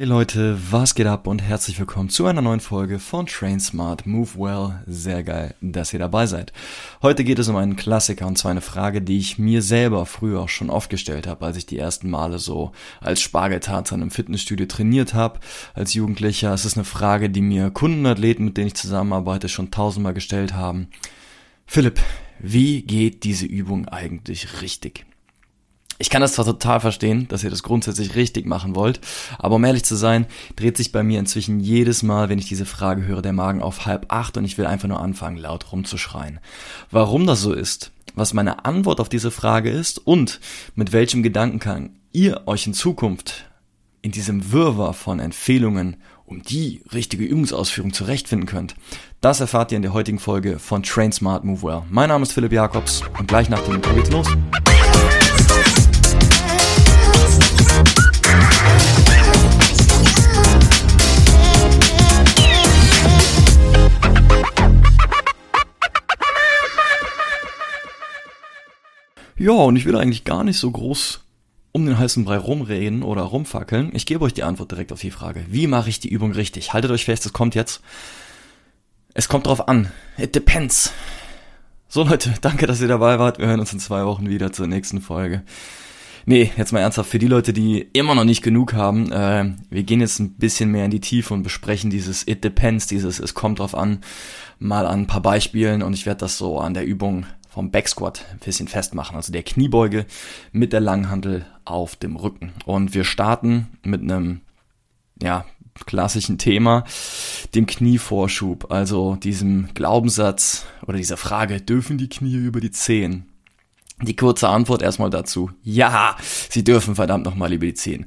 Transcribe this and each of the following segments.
Hey Leute, was geht ab und herzlich willkommen zu einer neuen Folge von Train Smart Move Well. Sehr geil, dass ihr dabei seid. Heute geht es um einen Klassiker und zwar eine Frage, die ich mir selber früher auch schon oft gestellt habe, als ich die ersten Male so als Spargeltarzan im Fitnessstudio trainiert habe als Jugendlicher. Es ist eine Frage, die mir Kundenathleten, mit denen ich zusammenarbeite, schon tausendmal gestellt haben. Philipp, wie geht diese Übung eigentlich richtig? Ich kann das zwar total verstehen, dass ihr das grundsätzlich richtig machen wollt, aber um ehrlich zu sein, dreht sich bei mir inzwischen jedes Mal, wenn ich diese Frage höre, der Magen auf halb acht und ich will einfach nur anfangen, laut rumzuschreien. Warum das so ist, was meine Antwort auf diese Frage ist und mit welchem Gedankenkang ihr euch in Zukunft in diesem Wirrwarr von Empfehlungen um die richtige Übungsausführung zurechtfinden könnt. Das erfahrt ihr in der heutigen Folge von Train Smart Move Well. Mein Name ist Philipp Jakobs und gleich nach dem Intro geht's los. Ja, und ich will eigentlich gar nicht so groß um den heißen Brei rumreden oder rumfackeln. Ich gebe euch die Antwort direkt auf die Frage. Wie mache ich die Übung richtig? Haltet euch fest, es kommt jetzt. Es kommt drauf an. It depends. So Leute, danke, dass ihr dabei wart. Wir hören uns in zwei Wochen wieder zur nächsten Folge. Nee, jetzt mal ernsthaft, für die Leute, die immer noch nicht genug haben, äh, wir gehen jetzt ein bisschen mehr in die Tiefe und besprechen dieses It Depends, dieses Es kommt drauf an, mal an ein paar Beispielen und ich werde das so an der Übung vom Backsquat ein bisschen festmachen, also der Kniebeuge mit der Langhandel auf dem Rücken. Und wir starten mit einem, ja, klassischen Thema, dem Knievorschub, also diesem Glaubenssatz oder dieser Frage, dürfen die Knie über die Zehen? Die kurze Antwort erstmal dazu. Ja, Sie dürfen verdammt nochmal über die Zehen.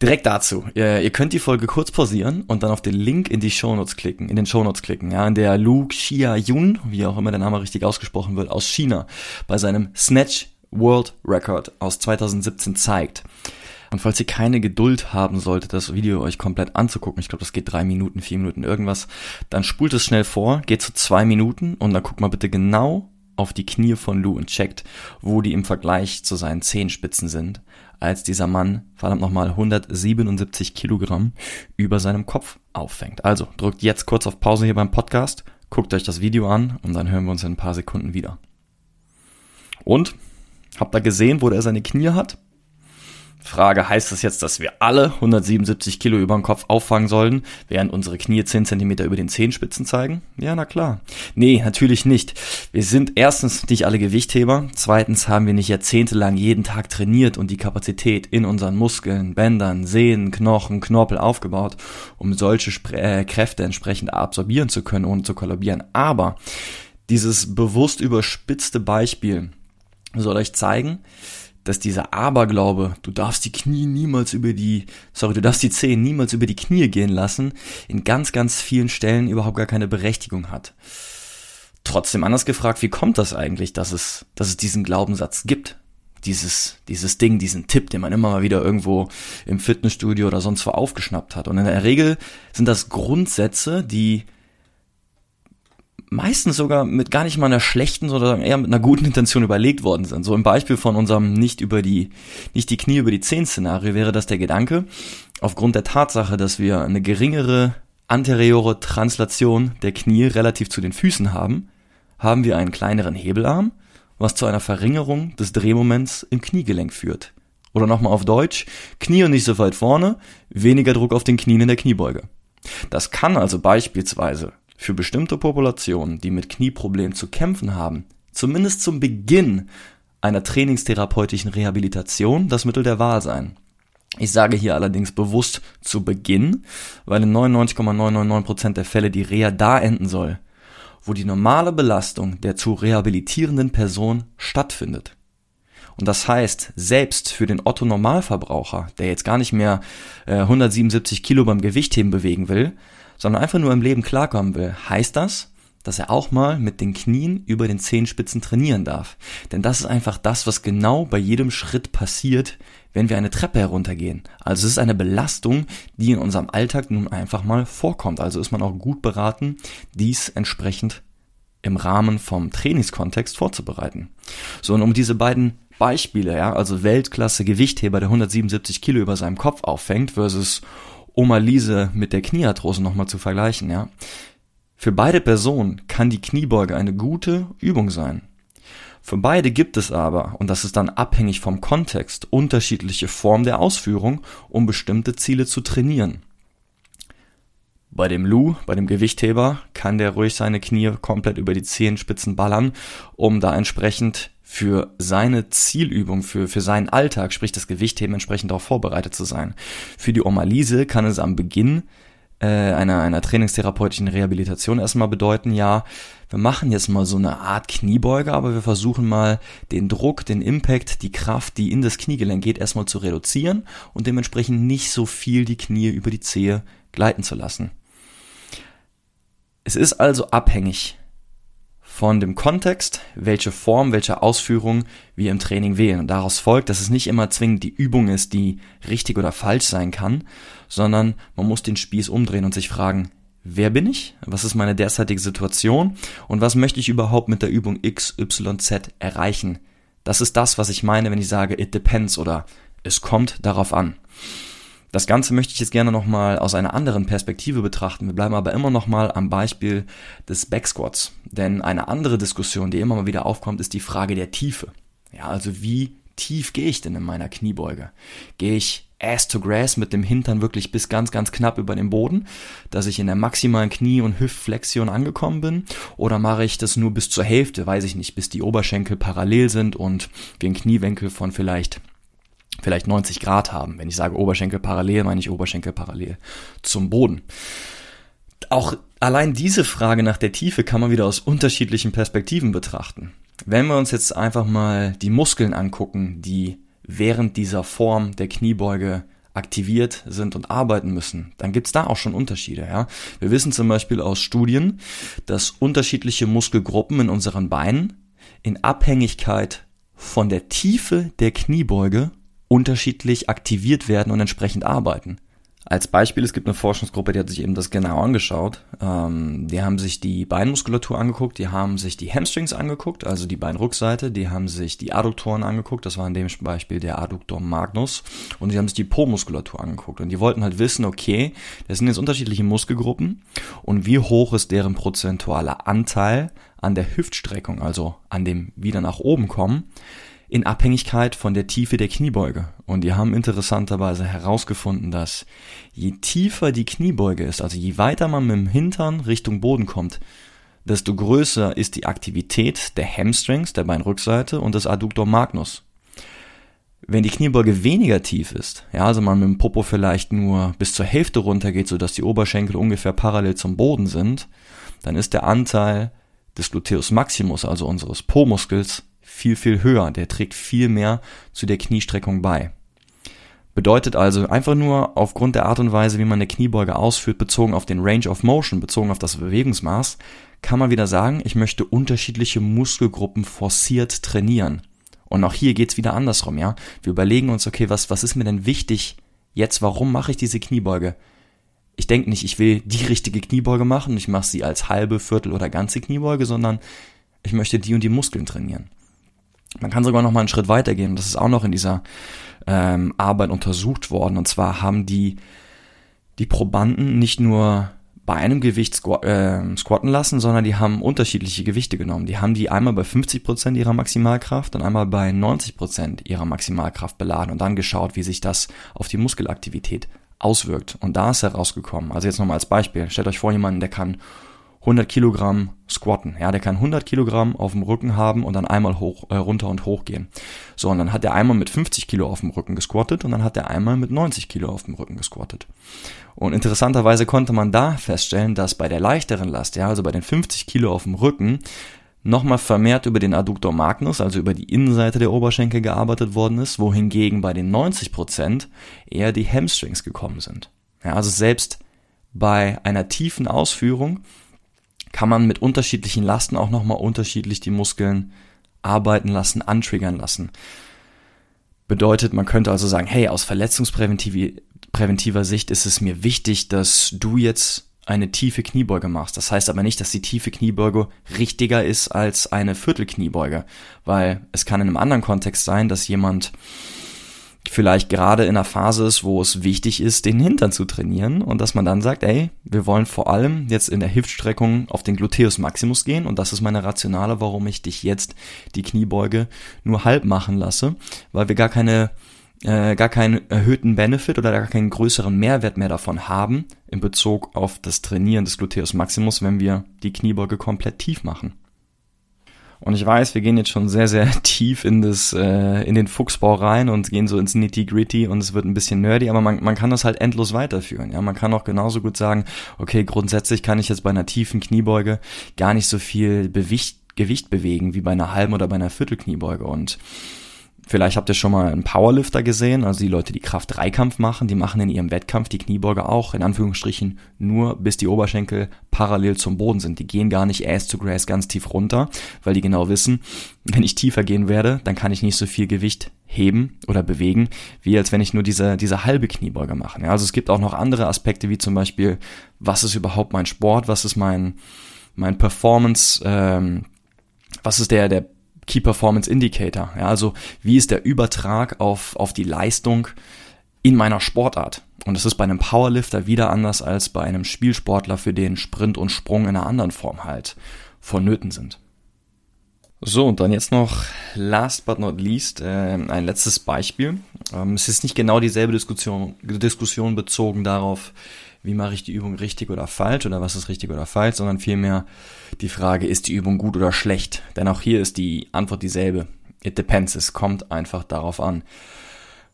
Direkt dazu. Ihr, ihr, könnt die Folge kurz pausieren und dann auf den Link in die Shownotes klicken, in den Shownotes klicken, ja, in der Lu Xia Yun, wie auch immer der Name richtig ausgesprochen wird, aus China, bei seinem Snatch World Record aus 2017 zeigt. Und falls ihr keine Geduld haben solltet, das Video euch komplett anzugucken, ich glaube, das geht drei Minuten, vier Minuten irgendwas, dann spult es schnell vor, geht zu zwei Minuten und dann guckt mal bitte genau auf die Knie von Lou und checkt, wo die im Vergleich zu seinen Zehenspitzen sind, als dieser Mann, verdammt nochmal, 177 Kilogramm über seinem Kopf auffängt. Also drückt jetzt kurz auf Pause hier beim Podcast, guckt euch das Video an und dann hören wir uns in ein paar Sekunden wieder. Und? Habt ihr gesehen, wo er seine Knie hat? Frage, heißt das jetzt, dass wir alle 177 Kilo über den Kopf auffangen sollen, während unsere Knie 10 Zentimeter über den Zehenspitzen zeigen? Ja, na klar. Nee, natürlich nicht. Wir sind erstens nicht alle Gewichtheber, zweitens haben wir nicht jahrzehntelang jeden Tag trainiert und die Kapazität in unseren Muskeln, Bändern, Sehnen, Knochen, Knorpel aufgebaut, um solche Spre äh, Kräfte entsprechend absorbieren zu können, ohne zu kollabieren. Aber dieses bewusst überspitzte Beispiel soll euch zeigen, dass dieser Aberglaube, du darfst die Knie niemals über die, sorry, du darfst die Zehen niemals über die Knie gehen lassen, in ganz, ganz vielen Stellen überhaupt gar keine Berechtigung hat. Trotzdem anders gefragt, wie kommt das eigentlich, dass es, dass es diesen Glaubenssatz gibt? Dieses, dieses Ding, diesen Tipp, den man immer mal wieder irgendwo im Fitnessstudio oder sonst wo aufgeschnappt hat. Und in der Regel sind das Grundsätze, die meistens sogar mit gar nicht mal einer schlechten, sondern eher mit einer guten Intention überlegt worden sind. So im Beispiel von unserem nicht über die, nicht die Knie über die Zehen Szenario wäre das der Gedanke, aufgrund der Tatsache, dass wir eine geringere anteriore Translation der Knie relativ zu den Füßen haben, haben wir einen kleineren Hebelarm, was zu einer Verringerung des Drehmoments im Kniegelenk führt. Oder nochmal auf Deutsch, Knie und nicht so weit vorne, weniger Druck auf den Knien in der Kniebeuge. Das kann also beispielsweise für bestimmte Populationen, die mit Knieproblemen zu kämpfen haben, zumindest zum Beginn einer trainingstherapeutischen Rehabilitation das Mittel der Wahl sein. Ich sage hier allerdings bewusst zu Beginn, weil in 99,999% der Fälle die Reha da enden soll, wo die normale Belastung der zu rehabilitierenden Person stattfindet. Und das heißt, selbst für den Otto Normalverbraucher, der jetzt gar nicht mehr äh, 177 Kilo beim Gewichtheben bewegen will, sondern einfach nur im Leben klarkommen will, heißt das, dass er auch mal mit den Knien über den Zehenspitzen trainieren darf. Denn das ist einfach das, was genau bei jedem Schritt passiert, wenn wir eine Treppe heruntergehen. Also es ist eine Belastung, die in unserem Alltag nun einfach mal vorkommt. Also ist man auch gut beraten, dies entsprechend im Rahmen vom Trainingskontext vorzubereiten. So, und um diese beiden Beispiele, ja, also Weltklasse Gewichtheber, der 177 Kilo über seinem Kopf auffängt versus Oma Lise mit der Kniearthrose nochmal zu vergleichen, ja. Für beide Personen kann die Kniebeuge eine gute Übung sein. Für beide gibt es aber, und das ist dann abhängig vom Kontext, unterschiedliche Formen der Ausführung, um bestimmte Ziele zu trainieren. Bei dem Lou, bei dem Gewichtheber, kann der ruhig seine Knie komplett über die Zehenspitzen ballern, um da entsprechend für seine Zielübung, für, für seinen Alltag, sprich das Gewichtheben, entsprechend darauf vorbereitet zu sein. Für die Oma Lise kann es am Beginn äh, einer, einer trainingstherapeutischen Rehabilitation erstmal bedeuten, ja, wir machen jetzt mal so eine Art Kniebeuge, aber wir versuchen mal den Druck, den Impact, die Kraft, die in das Kniegelenk geht, erstmal zu reduzieren und dementsprechend nicht so viel die Knie über die Zehe gleiten zu lassen. Es ist also abhängig von dem Kontext, welche Form, welche Ausführung wir im Training wählen. Und daraus folgt, dass es nicht immer zwingend die Übung ist, die richtig oder falsch sein kann, sondern man muss den Spieß umdrehen und sich fragen, wer bin ich? Was ist meine derzeitige Situation? Und was möchte ich überhaupt mit der Übung X, Y, Z erreichen? Das ist das, was ich meine, wenn ich sage, it depends oder es kommt darauf an. Das Ganze möchte ich jetzt gerne nochmal aus einer anderen Perspektive betrachten. Wir bleiben aber immer nochmal am Beispiel des Backsquats. Denn eine andere Diskussion, die immer mal wieder aufkommt, ist die Frage der Tiefe. Ja, also wie tief gehe ich denn in meiner Kniebeuge? Gehe ich ass to grass mit dem Hintern wirklich bis ganz, ganz knapp über den Boden, dass ich in der maximalen Knie- und Hüftflexion angekommen bin? Oder mache ich das nur bis zur Hälfte, weiß ich nicht, bis die Oberschenkel parallel sind und wir einen Kniewinkel von vielleicht vielleicht 90 Grad haben. Wenn ich sage Oberschenkel parallel, meine ich Oberschenkel parallel zum Boden. Auch allein diese Frage nach der Tiefe kann man wieder aus unterschiedlichen Perspektiven betrachten. Wenn wir uns jetzt einfach mal die Muskeln angucken, die während dieser Form der Kniebeuge aktiviert sind und arbeiten müssen, dann gibt's da auch schon Unterschiede. Ja? Wir wissen zum Beispiel aus Studien, dass unterschiedliche Muskelgruppen in unseren Beinen in Abhängigkeit von der Tiefe der Kniebeuge unterschiedlich aktiviert werden und entsprechend arbeiten. Als Beispiel, es gibt eine Forschungsgruppe, die hat sich eben das genau angeschaut. Ähm, die haben sich die Beinmuskulatur angeguckt, die haben sich die Hamstrings angeguckt, also die Beinrückseite, die haben sich die Adduktoren angeguckt, das war in dem Beispiel der Adductor magnus, und die haben sich die Po-Muskulatur angeguckt. Und die wollten halt wissen, okay, das sind jetzt unterschiedliche Muskelgruppen und wie hoch ist deren prozentualer Anteil an der Hüftstreckung, also an dem wieder nach oben kommen, in Abhängigkeit von der Tiefe der Kniebeuge. Und die haben interessanterweise herausgefunden, dass je tiefer die Kniebeuge ist, also je weiter man mit dem Hintern Richtung Boden kommt, desto größer ist die Aktivität der Hamstrings, der Beinrückseite und des Adductor magnus. Wenn die Kniebeuge weniger tief ist, ja, also man mit dem Popo vielleicht nur bis zur Hälfte runtergeht, sodass die Oberschenkel ungefähr parallel zum Boden sind, dann ist der Anteil des Gluteus maximus, also unseres Po-Muskels, viel, viel höher. Der trägt viel mehr zu der Kniestreckung bei. Bedeutet also einfach nur aufgrund der Art und Weise, wie man eine Kniebeuge ausführt, bezogen auf den Range of Motion, bezogen auf das Bewegungsmaß, kann man wieder sagen, ich möchte unterschiedliche Muskelgruppen forciert trainieren. Und auch hier geht's wieder andersrum, ja. Wir überlegen uns, okay, was, was ist mir denn wichtig jetzt? Warum mache ich diese Kniebeuge? Ich denke nicht, ich will die richtige Kniebeuge machen, ich mache sie als halbe, Viertel oder ganze Kniebeuge, sondern ich möchte die und die Muskeln trainieren. Man kann sogar noch mal einen Schritt weitergehen. Das ist auch noch in dieser ähm, Arbeit untersucht worden. Und zwar haben die die Probanden nicht nur bei einem Gewicht squ äh, squatten lassen, sondern die haben unterschiedliche Gewichte genommen. Die haben die einmal bei 50 Prozent ihrer Maximalkraft und einmal bei 90 Prozent ihrer Maximalkraft beladen und dann geschaut, wie sich das auf die Muskelaktivität auswirkt. Und da ist herausgekommen, also jetzt nochmal als Beispiel, stellt euch vor, jemanden, der kann 100 Kilogramm squatten. Ja, der kann 100 Kilogramm auf dem Rücken haben und dann einmal hoch, äh, runter und hoch gehen. So, und dann hat er einmal mit 50 Kilo auf dem Rücken gesquattet und dann hat er einmal mit 90 Kilo auf dem Rücken gesquattet. Und interessanterweise konnte man da feststellen, dass bei der leichteren Last, ja, also bei den 50 Kilo auf dem Rücken, nochmal vermehrt über den Adductor magnus, also über die Innenseite der Oberschenkel gearbeitet worden ist, wohingegen bei den 90 Prozent eher die Hamstrings gekommen sind. Ja, also selbst bei einer tiefen Ausführung kann man mit unterschiedlichen Lasten auch nochmal unterschiedlich die Muskeln arbeiten lassen, antriggern lassen. Bedeutet, man könnte also sagen, hey, aus verletzungspräventiver Sicht ist es mir wichtig, dass du jetzt eine tiefe Kniebeuge machst. Das heißt aber nicht, dass die tiefe Kniebeuge richtiger ist als eine Viertelkniebeuge, weil es kann in einem anderen Kontext sein, dass jemand vielleicht gerade in einer Phase ist, wo es wichtig ist, den Hintern zu trainieren und dass man dann sagt, ey, wir wollen vor allem jetzt in der Hüftstreckung auf den Gluteus Maximus gehen und das ist meine Rationale, warum ich dich jetzt die Kniebeuge nur halb machen lasse, weil wir gar keine äh, gar keinen erhöhten Benefit oder gar keinen größeren Mehrwert mehr davon haben in Bezug auf das Trainieren des Gluteus Maximus, wenn wir die Kniebeuge komplett tief machen. Und ich weiß, wir gehen jetzt schon sehr, sehr tief in das, äh, in den Fuchsbau rein und gehen so ins Nitty-Gritty und es wird ein bisschen nerdy, aber man, man kann das halt endlos weiterführen. Ja, man kann auch genauso gut sagen, okay, grundsätzlich kann ich jetzt bei einer tiefen Kniebeuge gar nicht so viel Gewicht bewegen wie bei einer halben oder bei einer Viertelkniebeuge und Vielleicht habt ihr schon mal einen Powerlifter gesehen, also die Leute, die Kraft-Dreikampf machen, die machen in ihrem Wettkampf die Kniebeuge auch, in Anführungsstrichen, nur bis die Oberschenkel parallel zum Boden sind. Die gehen gar nicht ass to grass ganz tief runter, weil die genau wissen, wenn ich tiefer gehen werde, dann kann ich nicht so viel Gewicht heben oder bewegen, wie als wenn ich nur diese, diese halbe Kniebeuge mache. Ja, also es gibt auch noch andere Aspekte, wie zum Beispiel, was ist überhaupt mein Sport, was ist mein, mein Performance, ähm, was ist der, der Key Performance Indicator. Ja, also wie ist der Übertrag auf, auf die Leistung in meiner Sportart? Und das ist bei einem Powerlifter wieder anders als bei einem Spielsportler, für den Sprint und Sprung in einer anderen Form halt vonnöten sind. So, und dann jetzt noch last but not least äh, ein letztes Beispiel. Ähm, es ist nicht genau dieselbe Diskussion, Diskussion bezogen darauf, wie mache ich die Übung richtig oder falsch oder was ist richtig oder falsch, sondern vielmehr die Frage, ist die Übung gut oder schlecht? Denn auch hier ist die Antwort dieselbe. It depends, es kommt einfach darauf an.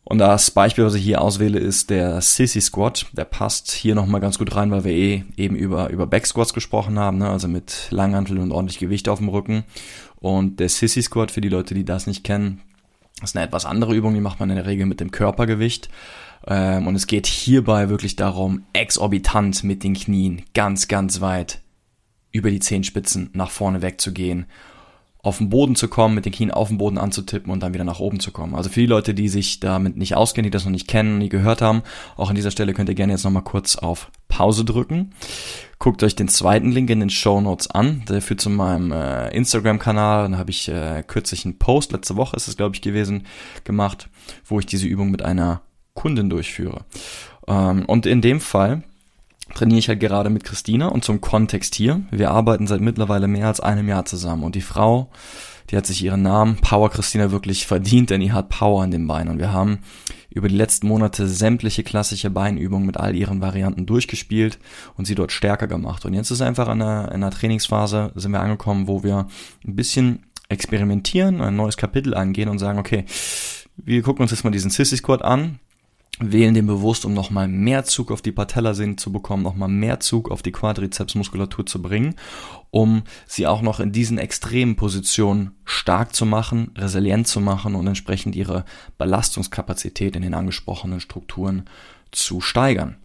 Und das Beispiel, was ich hier auswähle, ist der Sissy Squat. Der passt hier nochmal ganz gut rein, weil wir eh eben über, über Back Squats gesprochen haben, ne? also mit Langhantel und ordentlich Gewicht auf dem Rücken. Und der Sissy Squat, für die Leute, die das nicht kennen, ist eine etwas andere Übung, die macht man in der Regel mit dem Körpergewicht. Ähm, und es geht hierbei wirklich darum, exorbitant mit den Knien ganz, ganz weit über die Zehenspitzen nach vorne wegzugehen, auf den Boden zu kommen, mit den Knien auf den Boden anzutippen und dann wieder nach oben zu kommen. Also für die Leute, die sich damit nicht auskennen, die das noch nicht kennen, nie gehört haben, auch an dieser Stelle könnt ihr gerne jetzt nochmal kurz auf Pause drücken. Guckt euch den zweiten Link in den Show Notes an. Der führt zu meinem äh, Instagram-Kanal. Da habe ich äh, kürzlich einen Post, letzte Woche ist es, glaube ich, gewesen, gemacht, wo ich diese Übung mit einer Kunden durchführe. Ähm, und in dem Fall trainiere ich halt gerade mit Christina und zum Kontext hier. Wir arbeiten seit mittlerweile mehr als einem Jahr zusammen und die Frau, die hat sich ihren Namen Power Christina wirklich verdient, denn die hat Power in den Beinen und wir haben über die letzten Monate sämtliche klassische Beinübungen mit all ihren Varianten durchgespielt und sie dort stärker gemacht. Und jetzt ist einfach in einer, in einer Trainingsphase sind wir angekommen, wo wir ein bisschen experimentieren, ein neues Kapitel angehen und sagen, okay, wir gucken uns jetzt mal diesen Sissy Squat an, wählen den bewusst, um nochmal mehr Zug auf die Patellasehne zu bekommen, nochmal mehr Zug auf die Quadrizepsmuskulatur zu bringen, um sie auch noch in diesen extremen Positionen stark zu machen, resilient zu machen und entsprechend ihre Belastungskapazität in den angesprochenen Strukturen zu steigern.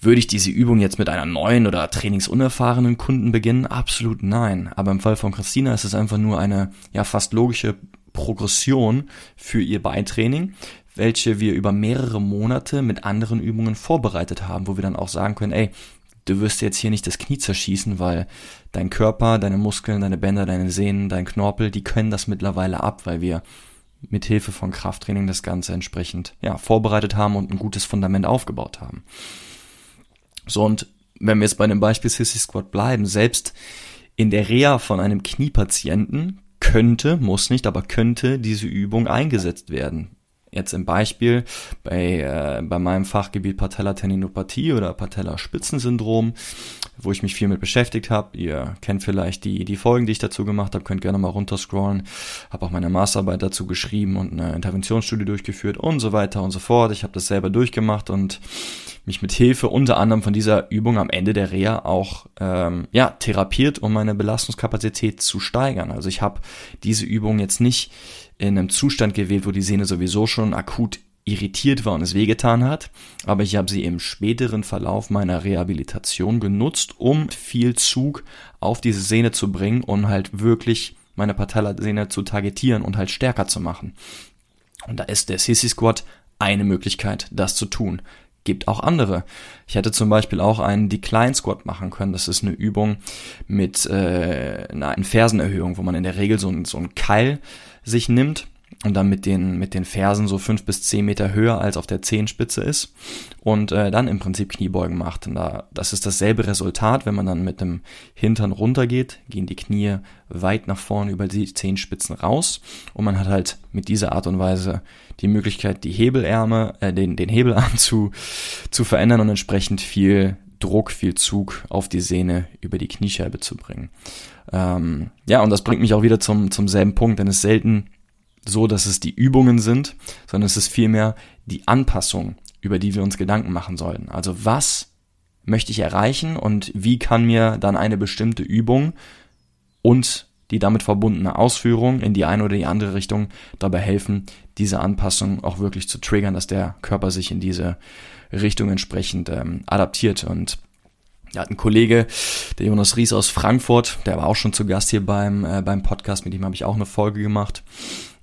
Würde ich diese Übung jetzt mit einer neuen oder trainingsunerfahrenen Kunden beginnen? Absolut nein. Aber im Fall von Christina ist es einfach nur eine ja fast logische Progression für ihr Beintraining, welche wir über mehrere Monate mit anderen Übungen vorbereitet haben, wo wir dann auch sagen können, ey, du wirst jetzt hier nicht das Knie zerschießen, weil dein Körper, deine Muskeln, deine Bänder, deine Sehnen, dein Knorpel, die können das mittlerweile ab, weil wir mit Hilfe von Krafttraining das Ganze entsprechend ja, vorbereitet haben und ein gutes Fundament aufgebaut haben. So, und wenn wir jetzt bei dem Beispiel Sissy Squat bleiben, selbst in der Reha von einem Kniepatienten könnte, muss nicht, aber könnte diese Übung eingesetzt werden. Jetzt im Beispiel bei, äh, bei meinem Fachgebiet Patellatendinopathie oder Patellaspitzensyndrom, wo ich mich viel mit beschäftigt habe. Ihr kennt vielleicht die, die Folgen, die ich dazu gemacht habe, könnt gerne mal runterscrollen. Habe auch meine Masterarbeit dazu geschrieben und eine Interventionsstudie durchgeführt und so weiter und so fort. Ich habe das selber durchgemacht und mich mit Hilfe unter anderem von dieser Übung am Ende der Reha auch ähm, ja, therapiert, um meine Belastungskapazität zu steigern. Also ich habe diese Übung jetzt nicht in einem Zustand gewählt, wo die Sehne sowieso schon akut irritiert war und es wehgetan hat, aber ich habe sie im späteren Verlauf meiner Rehabilitation genutzt, um viel Zug auf diese Sehne zu bringen und halt wirklich meine Patellasehne zu targetieren und halt stärker zu machen. Und da ist der Sissy Squat eine Möglichkeit, das zu tun. Gibt auch andere. Ich hätte zum Beispiel auch einen Decline Squat machen können. Das ist eine Übung mit äh, einer Fersenerhöhung, wo man in der Regel so, so einen Keil sich nimmt und dann mit den, mit den Fersen so fünf bis zehn Meter höher als auf der Zehenspitze ist und äh, dann im Prinzip Kniebeugen macht. Und da, das ist dasselbe Resultat, wenn man dann mit dem Hintern runtergeht, gehen die Knie weit nach vorne über die Zehenspitzen raus und man hat halt mit dieser Art und Weise die Möglichkeit, die Hebelärme, äh, den, den Hebelarm zu, zu verändern und entsprechend viel Druck, viel Zug auf die Sehne über die Kniescheibe zu bringen. Ähm, ja, und das bringt mich auch wieder zum, zum selben Punkt, denn es selten so, dass es die Übungen sind, sondern es ist vielmehr die Anpassung, über die wir uns Gedanken machen sollten. Also was möchte ich erreichen und wie kann mir dann eine bestimmte Übung und die damit verbundene Ausführung in die eine oder die andere Richtung dabei helfen, diese Anpassung auch wirklich zu triggern, dass der Körper sich in diese Richtung entsprechend ähm, adaptiert. Und ja, ein Kollege, der Jonas Ries aus Frankfurt, der war auch schon zu Gast hier beim, äh, beim Podcast, mit dem habe ich auch eine Folge gemacht.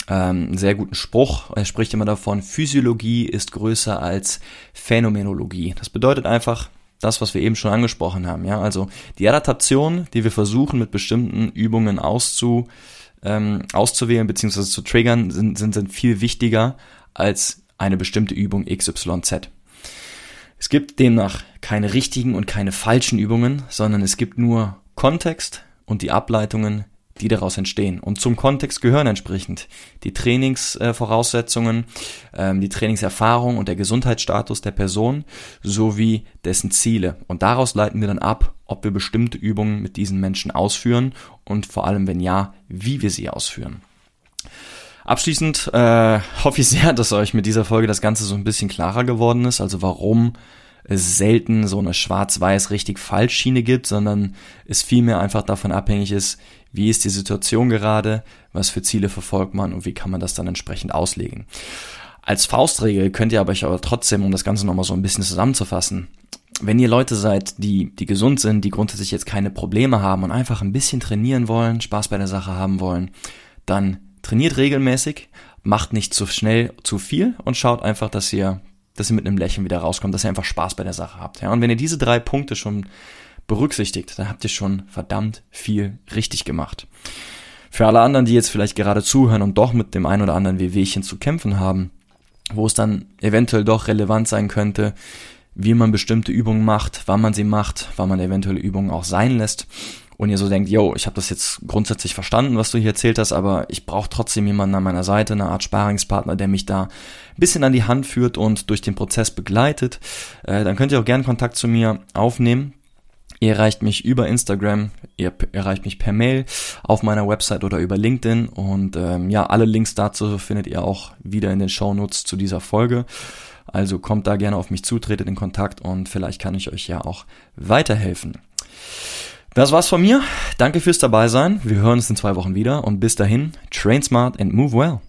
Ähm, sehr guten Spruch. Er spricht immer davon, Physiologie ist größer als Phänomenologie. Das bedeutet einfach, das, was wir eben schon angesprochen haben, ja, also die Adaptation, die wir versuchen mit bestimmten Übungen auszu, ähm, auszuwählen bzw. zu triggern, sind, sind, sind viel wichtiger als eine bestimmte Übung XYZ. Es gibt demnach keine richtigen und keine falschen Übungen, sondern es gibt nur Kontext und die Ableitungen, die daraus entstehen. Und zum Kontext gehören entsprechend die Trainingsvoraussetzungen, ähm, die Trainingserfahrung und der Gesundheitsstatus der Person sowie dessen Ziele. Und daraus leiten wir dann ab, ob wir bestimmte Übungen mit diesen Menschen ausführen und vor allem, wenn ja, wie wir sie ausführen. Abschließend äh, hoffe ich sehr, dass euch mit dieser Folge das Ganze so ein bisschen klarer geworden ist, also warum es selten so eine schwarz-weiß richtig falsch Schiene gibt, sondern es vielmehr einfach davon abhängig ist, wie ist die Situation gerade, was für Ziele verfolgt man und wie kann man das dann entsprechend auslegen. Als Faustregel könnt ihr aber euch aber trotzdem, um das Ganze nochmal so ein bisschen zusammenzufassen, wenn ihr Leute seid, die, die gesund sind, die grundsätzlich jetzt keine Probleme haben und einfach ein bisschen trainieren wollen, Spaß bei der Sache haben wollen, dann trainiert regelmäßig, macht nicht zu schnell zu viel und schaut einfach, dass ihr, dass ihr mit einem Lächeln wieder rauskommt, dass ihr einfach Spaß bei der Sache habt. Ja, und wenn ihr diese drei Punkte schon berücksichtigt, dann habt ihr schon verdammt viel richtig gemacht. Für alle anderen, die jetzt vielleicht gerade zuhören und doch mit dem ein oder anderen Wehwehchen zu kämpfen haben, wo es dann eventuell doch relevant sein könnte, wie man bestimmte Übungen macht, wann man sie macht, wann man eventuelle Übungen auch sein lässt, und ihr so denkt, yo, ich habe das jetzt grundsätzlich verstanden, was du hier erzählt hast, aber ich brauche trotzdem jemanden an meiner Seite, eine Art Sparingspartner, der mich da ein bisschen an die Hand führt und durch den Prozess begleitet, äh, dann könnt ihr auch gerne Kontakt zu mir aufnehmen. Ihr erreicht mich über Instagram, ihr erreicht mich per Mail, auf meiner Website oder über LinkedIn. Und ähm, ja, alle Links dazu findet ihr auch wieder in den Show Notes zu dieser Folge. Also kommt da gerne auf mich zu, tretet in Kontakt und vielleicht kann ich euch ja auch weiterhelfen. Das war's von mir. Danke fürs dabei sein. Wir hören uns in zwei Wochen wieder und bis dahin, train smart and move well.